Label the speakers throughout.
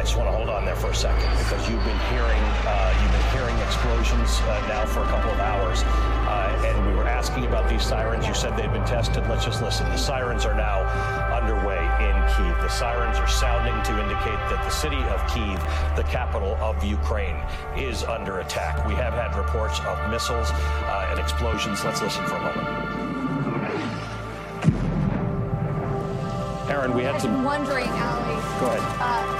Speaker 1: I just want to hold on there for a second because you've been hearing uh, you've been hearing explosions uh, now for a couple of hours, uh, and we were asking about these sirens. You said they've been tested. Let's just listen. The sirens are now underway in Kiev. The sirens are sounding to indicate that the city of Kiev, the capital of Ukraine, is under attack. We have had reports of missiles uh, and explosions. Let's listen for a moment. Aaron, we had
Speaker 2: I've
Speaker 1: some.
Speaker 2: wondering, Ali.
Speaker 1: Go ahead.
Speaker 2: Uh.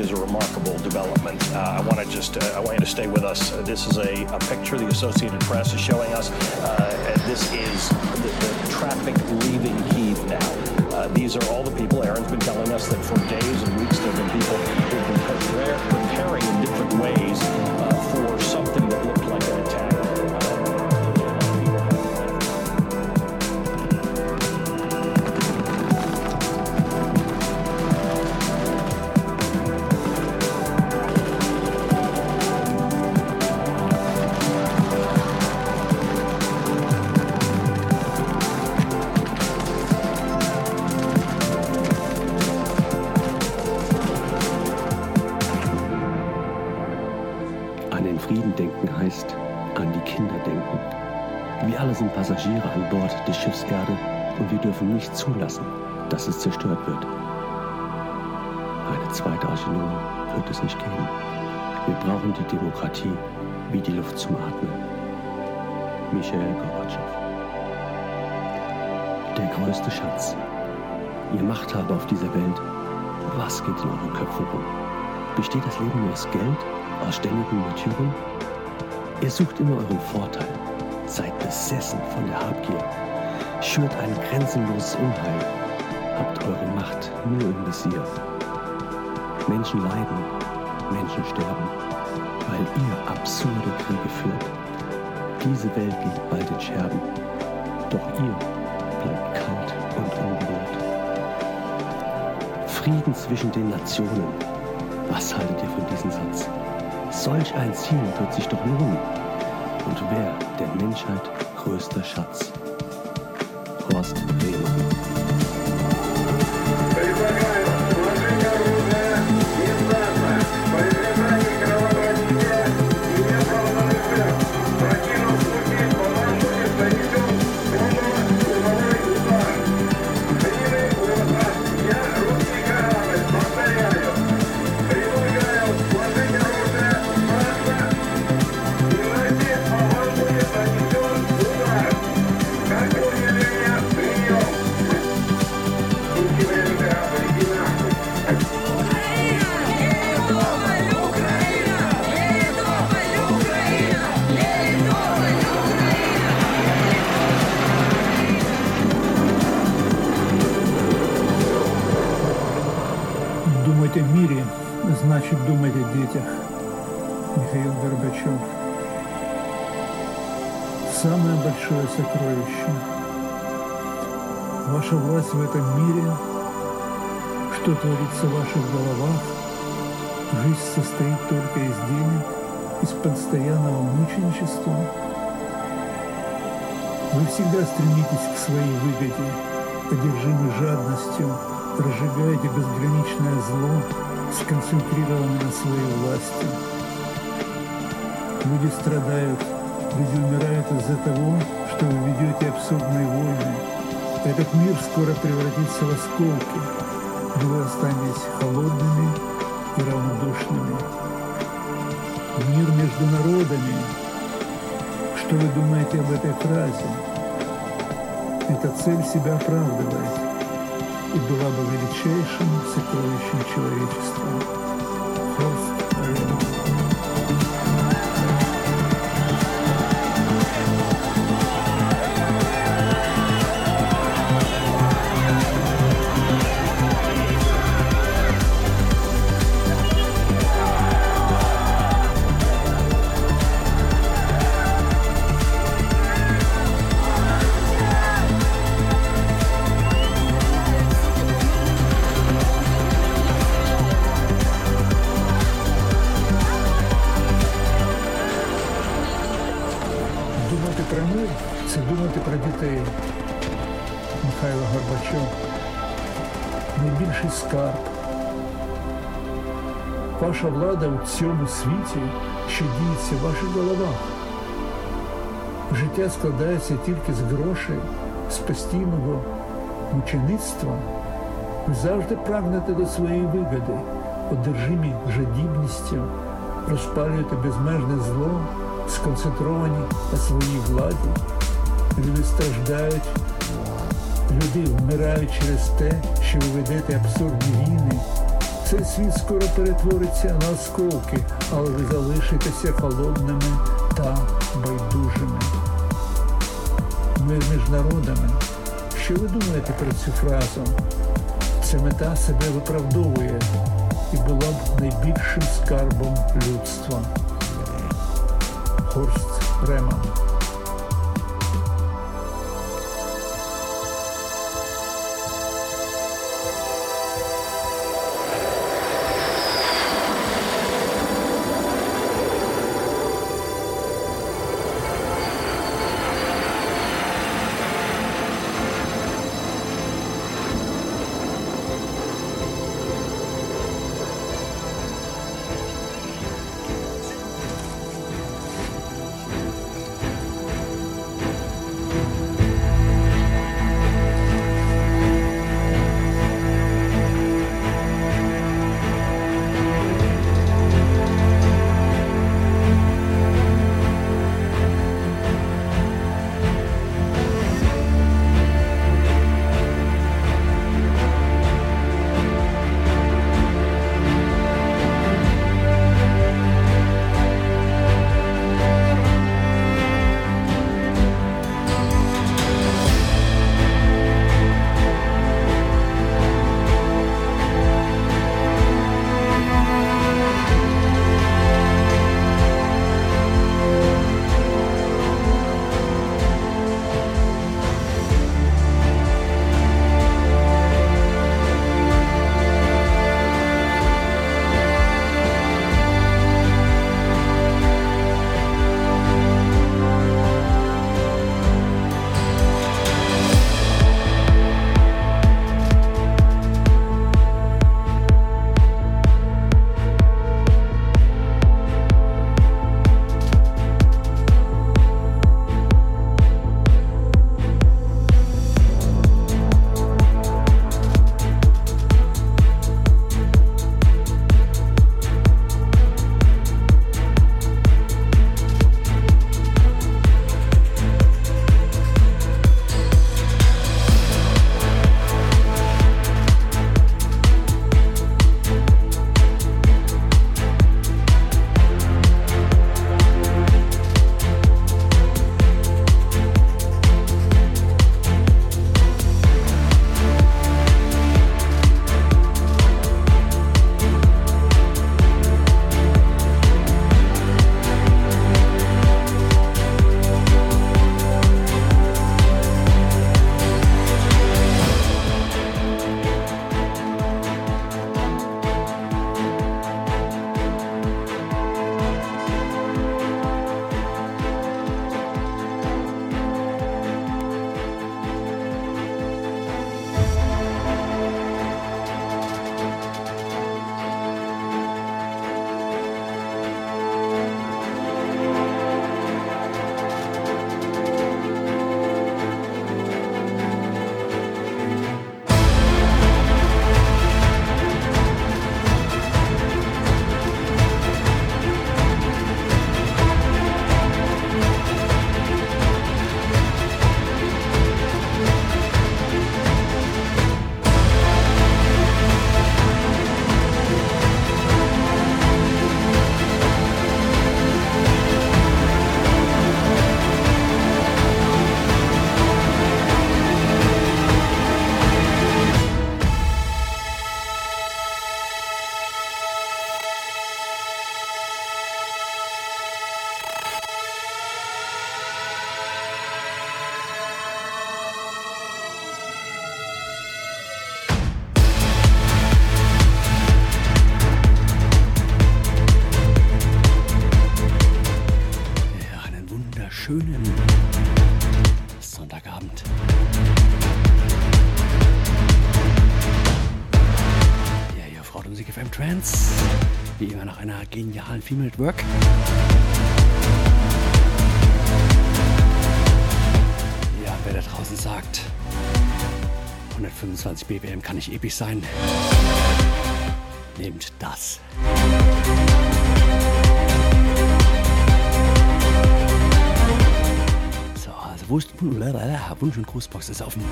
Speaker 2: is
Speaker 1: a remarkable development. Uh, I want to just, uh, I want you to stay with us. This is a, a picture the Associated Press is showing us. Uh, this is the, the traffic leaving Kiev now. Uh, these are all the people. Aaron's been telling us that for days and weeks there have been people who've been preparing in different ways
Speaker 3: es zerstört wird. Eine zweite Arche Noah wird es nicht geben. Wir brauchen die Demokratie wie die Luft zum Atmen. Michael Gorbatschow. Der größte Schatz. Ihr Machthaber auf dieser Welt, was geht in euren Köpfen rum? Besteht das Leben nur aus Geld, aus ständigen Märtyrern? Ihr sucht immer euren Vorteil, seid besessen von der Habgier, schürt ein grenzenloses Unheil, eure Macht nur im Visier. Menschen leiden, Menschen sterben, weil ihr absurde Kriege führt. Diese Welt liegt bald in Scherben, doch ihr bleibt kalt und unberührt. Frieden zwischen den Nationen. Was haltet ihr von diesem Satz? Solch ein Ziel wird sich doch lohnen. Und wer der Menschheit größter Schatz?
Speaker 4: Мире значит думать о детях. Михаил Горбачев. Самое большое сокровище. Ваша власть в этом мире, что творится в ваших головах, жизнь состоит только из денег, из постоянного мученичества. Вы всегда стремитесь к своей выгоде, одержимы жадностью, разжигаете безграничное зло, сконцентрированы на своей власти. Люди страдают, люди умирают из-за того, что вы ведете абсурдные войны. Этот мир скоро превратится в осколки, но вы останетесь холодными и равнодушными. Мир между народами. Что вы думаете об этой фразе? Эта цель себя оправдывает и была бы величайшим сокровищем человечества. Хорст світі, що діється в ваших головах. Життя складається тільки з грошей, з постійного мучеництва. Ви завжди прагнете до своєї вигоди, одержимі жадібністю, розпалюєте безмежне зло, сконцентровані на своїй владі. Люди страждають, люди вмирають через те, що ви ведете абсурдні війни. Цей світ скоро перетвориться на осколки, але ви залишитеся холодними та байдужими. Мир між народами. Що ви думаєте про цю фразу? Ця мета себе виправдовує і була б найбільшим скарбом людства. Хорст Реман.
Speaker 3: Genialen Female at Work. Ja, wer da draußen sagt, 125 BPM kann nicht episch sein, nehmt das. So, also Wunsch, Wunsch und Grußbox ist offen.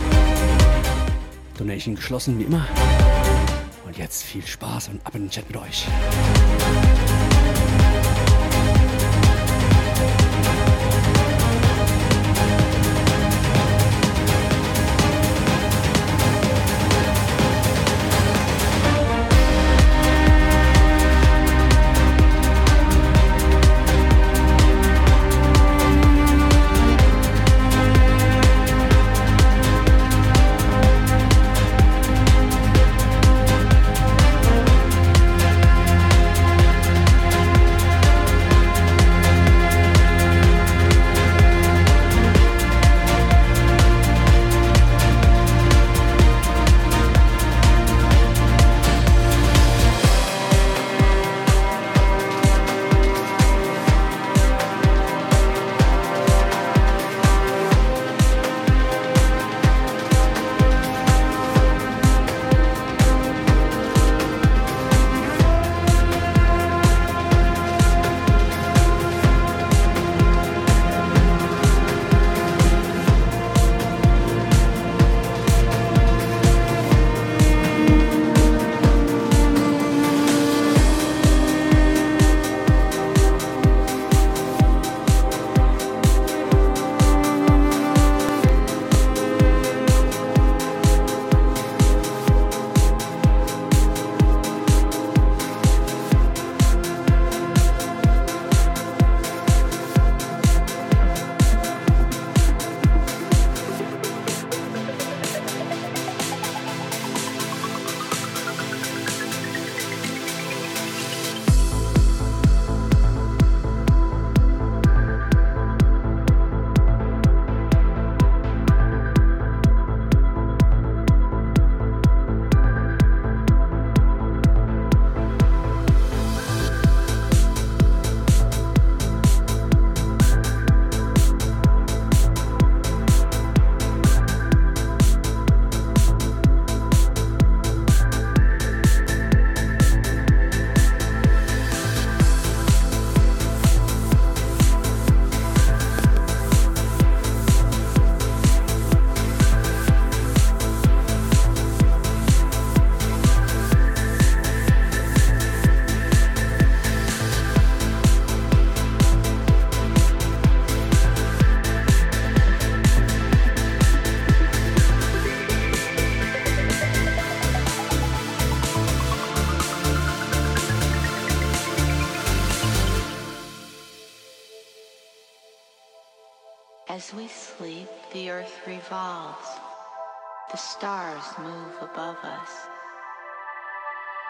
Speaker 3: Donation geschlossen wie immer. Jetzt viel Spaß und ab in den Chat mit euch.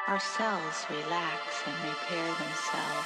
Speaker 5: Our cells relax and repair themselves.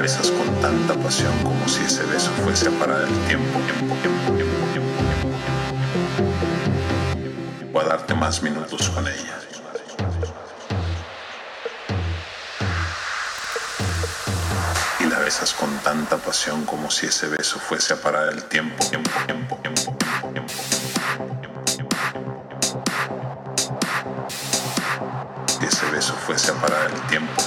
Speaker 6: besas con tanta pasión como si ese beso fuese a parar el tiempo, tiempo, tiempo, tiempo. Voy a darte más minutos con ella. Y la besas con tanta pasión como si ese beso fuese a parar el tiempo, tiempo, ese beso fuese a parar el tiempo.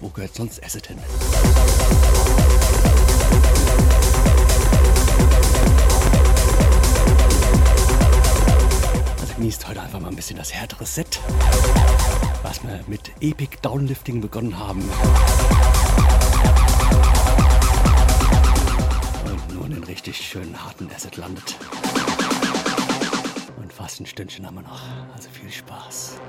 Speaker 6: wo gehört sonst Asset hin? Also genießt heute einfach mal ein bisschen das
Speaker 3: härtere Set, was wir mit Epic Downlifting begonnen haben. Und nun in richtig schönen harten Asset landet. Und fast ein Stündchen haben wir noch. Also viel Spaß.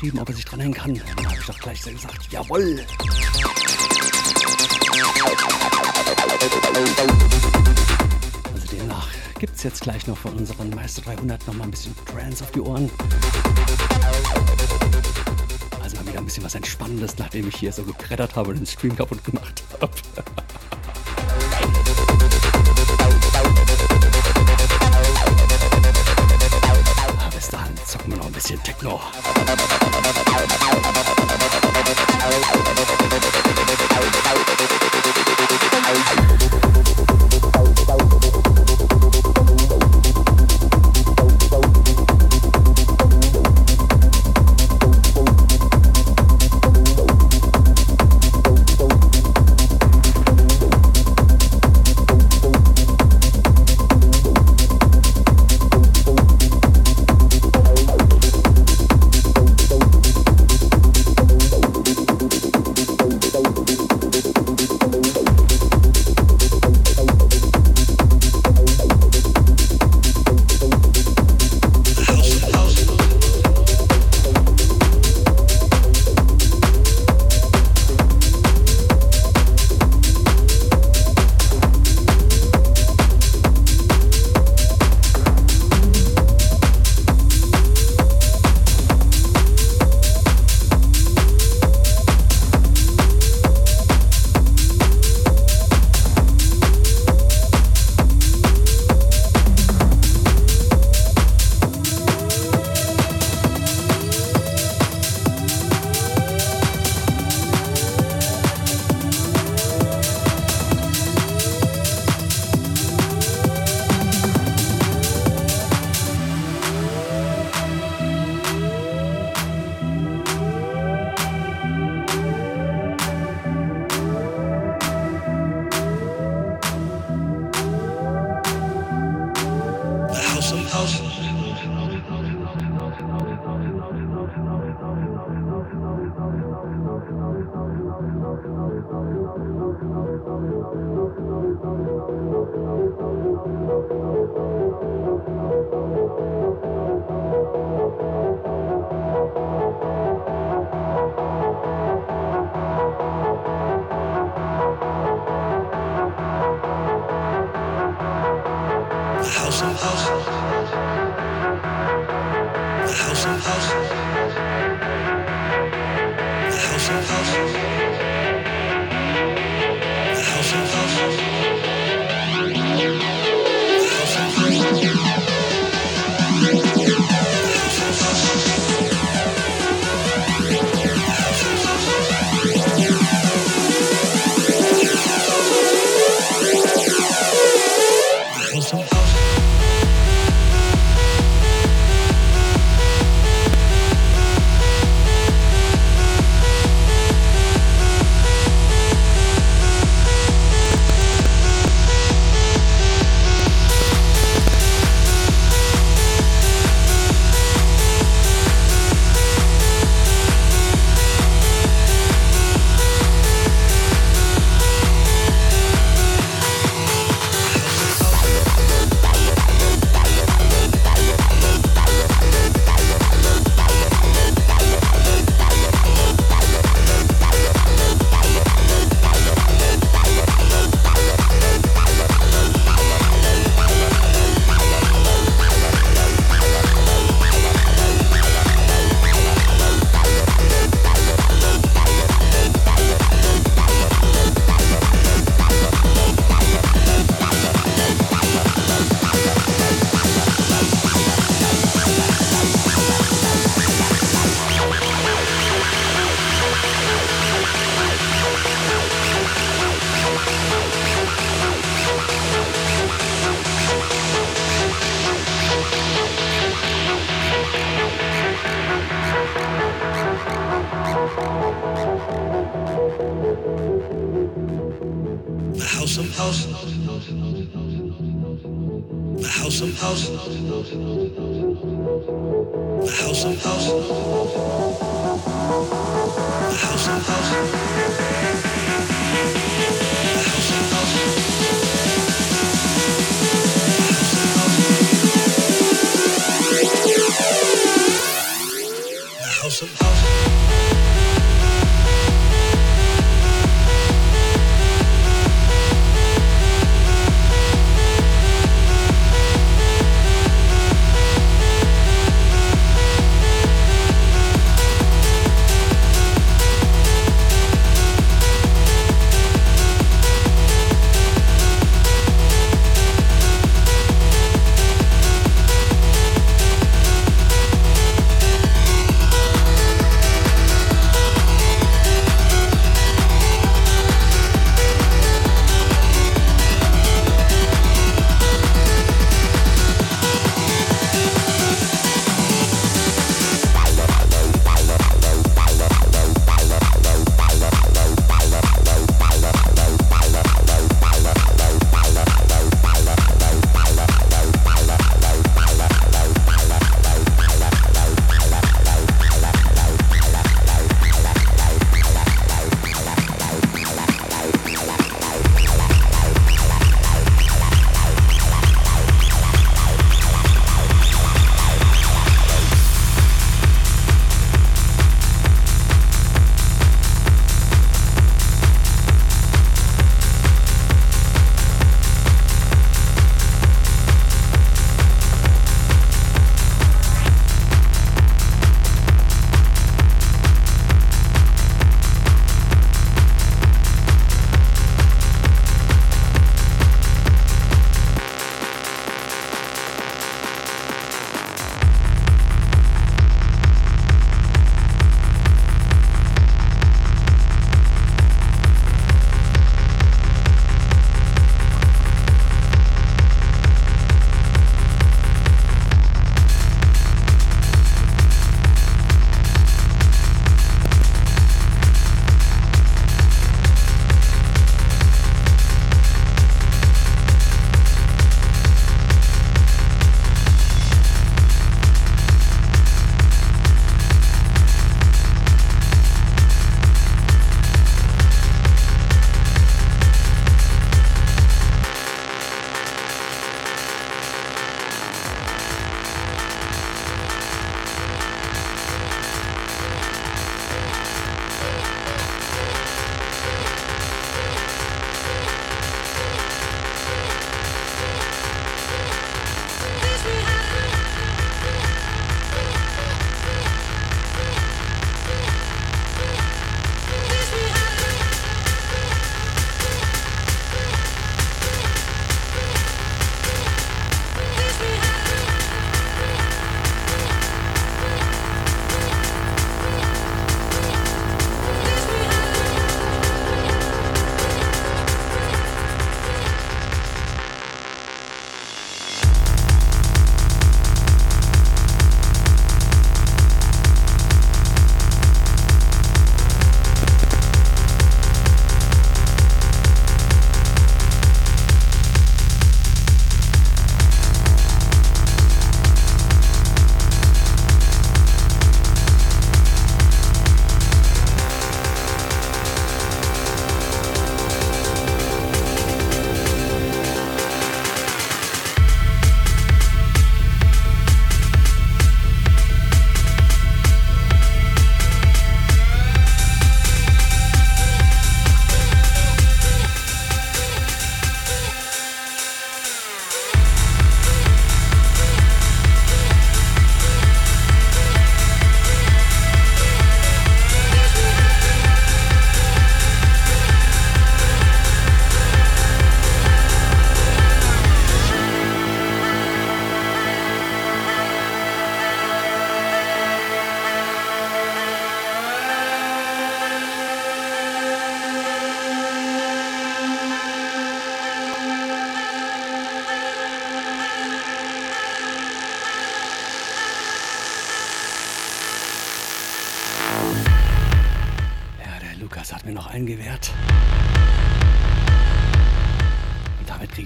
Speaker 3: Angeschrieben, ob er sich dran hängen kann. Dann habe ich doch gleich so gesagt, jawohl. Also demnach gibt's jetzt gleich noch von unseren Meister 300 noch mal ein bisschen Trance auf die Ohren. Also mal wieder ein bisschen was Entspannendes, nachdem ich hier so gebrettert habe und den Stream kaputt gemacht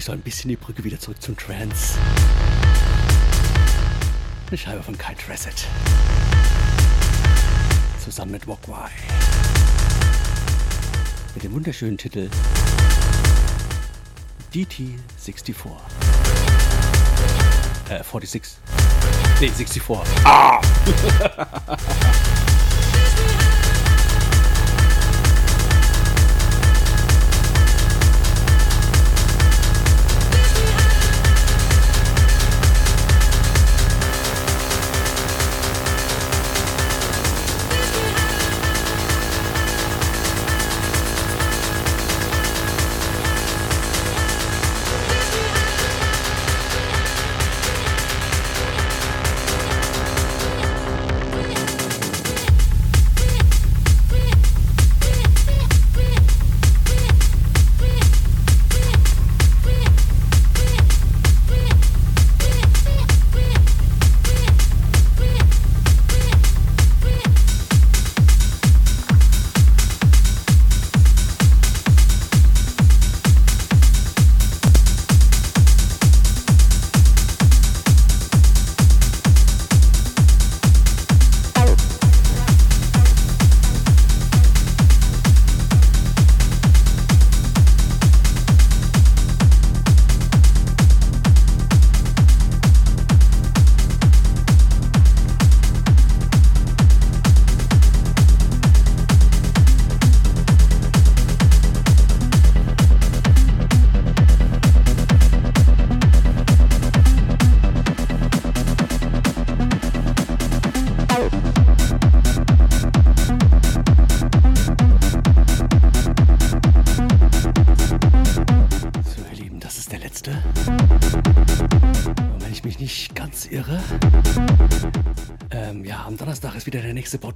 Speaker 3: so ein bisschen die Brücke wieder zurück zum Trance. Eine Scheibe von Kai Tressett. Zusammen mit Wogwai. Mit dem wunderschönen Titel DT64. Äh, 46. Nee, 64. Ah!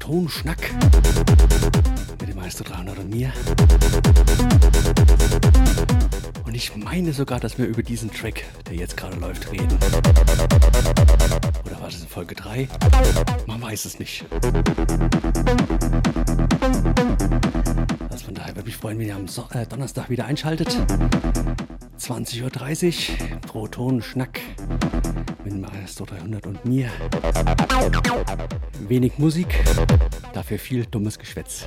Speaker 3: Bauton-Schnack mit dem Meister 300 und mir. Und ich meine sogar, dass wir über diesen Track, der jetzt gerade läuft, reden. Oder war das in Folge 3? Man weiß es nicht. Also von daher würde mich freuen, wenn ihr am so äh, Donnerstag wieder einschaltet. 20.30 Uhr, Proton Schnack mit Maestro 300 und mir. Wenig Musik, dafür viel dummes Geschwätz.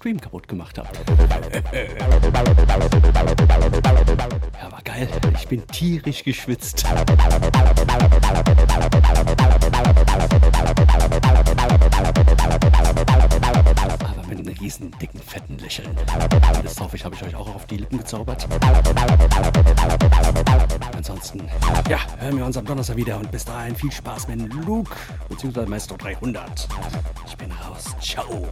Speaker 3: den Stream kaputt gemacht habt. Ja, war geil. Ich bin tierisch geschwitzt. Aber mit einem riesen, dicken, fetten Lächeln. Das hoffe ich, habe ich euch auch auf die Lippen gezaubert. Ansonsten, ja, hören wir uns am Donnerstag wieder und bis dahin viel Spaß mit Luke bzw. Maestro 300. show.